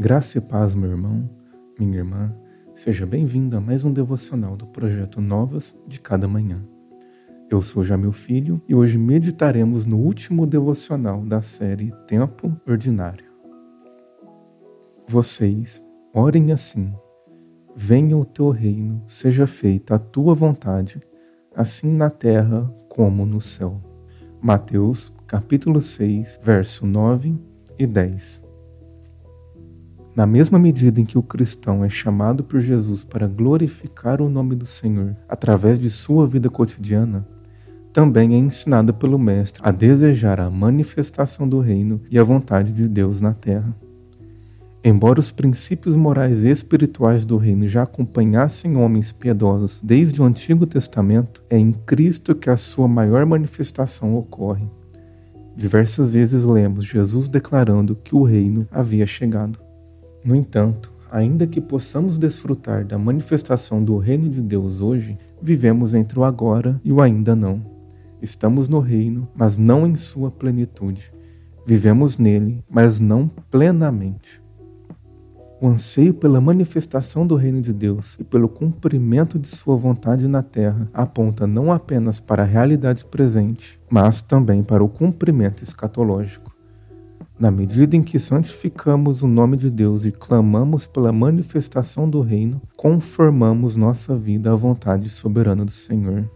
Graça e paz, meu irmão, minha irmã, seja bem-vindo a mais um devocional do projeto Novas de Cada Manhã. Eu sou Jamil Filho e hoje meditaremos no último devocional da série Tempo Ordinário. Vocês orem assim: Venha o teu reino, seja feita a tua vontade, assim na terra como no céu. Mateus, capítulo 6, verso 9 e 10. Na mesma medida em que o cristão é chamado por Jesus para glorificar o nome do Senhor através de sua vida cotidiana, também é ensinado pelo Mestre a desejar a manifestação do reino e a vontade de Deus na terra. Embora os princípios morais e espirituais do reino já acompanhassem homens piedosos desde o Antigo Testamento, é em Cristo que a sua maior manifestação ocorre. Diversas vezes lemos Jesus declarando que o reino havia chegado. No entanto, ainda que possamos desfrutar da manifestação do reino de Deus hoje, vivemos entre o agora e o ainda não. Estamos no reino, mas não em sua plenitude. Vivemos nele, mas não plenamente. O anseio pela manifestação do reino de Deus e pelo cumprimento de sua vontade na terra aponta não apenas para a realidade presente, mas também para o cumprimento escatológico. Na medida em que santificamos o nome de Deus e clamamos pela manifestação do reino, conformamos nossa vida à vontade soberana do Senhor.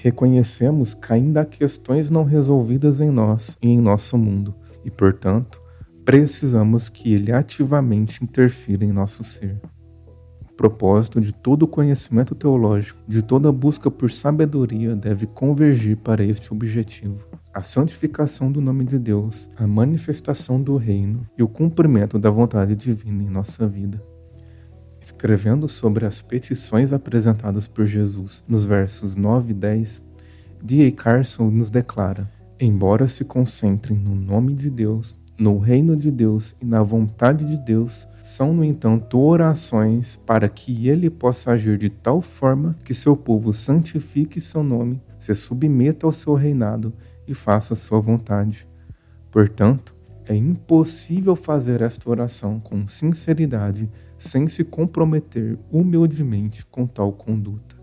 Reconhecemos que ainda há questões não resolvidas em nós e em nosso mundo, e, portanto, precisamos que Ele ativamente interfira em nosso ser. O propósito de todo conhecimento teológico, de toda busca por sabedoria, deve convergir para este objetivo a santificação do nome de Deus, a manifestação do reino e o cumprimento da vontade divina em nossa vida. Escrevendo sobre as petições apresentadas por Jesus nos versos 9 e 10, D.A. Carson nos declara: Embora se concentrem no nome de Deus, no reino de Deus e na vontade de Deus, são, no entanto, orações para que ele possa agir de tal forma que seu povo santifique seu nome, se submeta ao seu reinado e faça a sua vontade. Portanto, é impossível fazer esta oração com sinceridade sem se comprometer humildemente com tal conduta.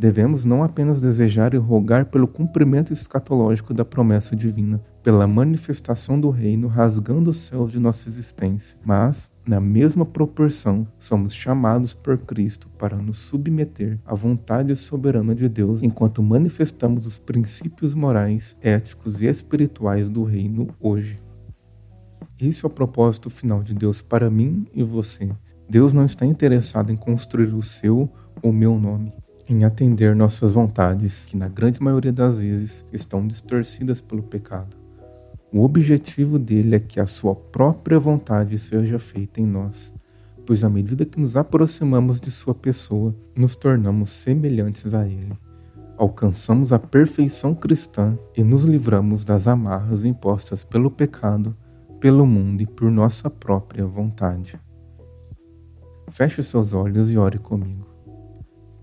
Devemos não apenas desejar e rogar pelo cumprimento escatológico da promessa divina, pela manifestação do reino rasgando os céus de nossa existência, mas na mesma proporção, somos chamados por Cristo para nos submeter à vontade soberana de Deus enquanto manifestamos os princípios morais, éticos e espirituais do reino hoje. Esse é o propósito final de Deus para mim e você. Deus não está interessado em construir o seu ou meu nome, em atender nossas vontades, que na grande maioria das vezes estão distorcidas pelo pecado. O objetivo dele é que a sua própria vontade seja feita em nós, pois à medida que nos aproximamos de sua pessoa, nos tornamos semelhantes a ele. Alcançamos a perfeição cristã e nos livramos das amarras impostas pelo pecado, pelo mundo e por nossa própria vontade. Feche seus olhos e ore comigo.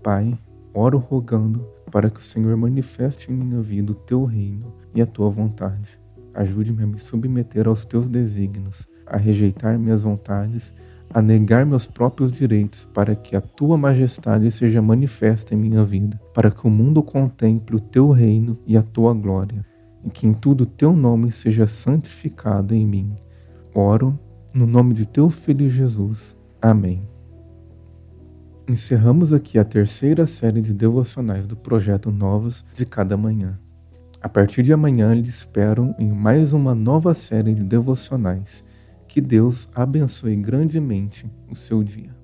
Pai, oro rogando para que o Senhor manifeste em minha vida o teu reino e a tua vontade Ajude-me a me submeter aos teus desígnios, a rejeitar minhas vontades, a negar meus próprios direitos, para que a tua majestade seja manifesta em minha vida, para que o mundo contemple o teu reino e a tua glória, e que em tudo o teu nome seja santificado em mim. Oro no nome de teu filho Jesus. Amém. Encerramos aqui a terceira série de devocionais do projeto Novos de Cada Manhã. A partir de amanhã, lhe esperam em mais uma nova série de devocionais. Que Deus abençoe grandemente o seu dia.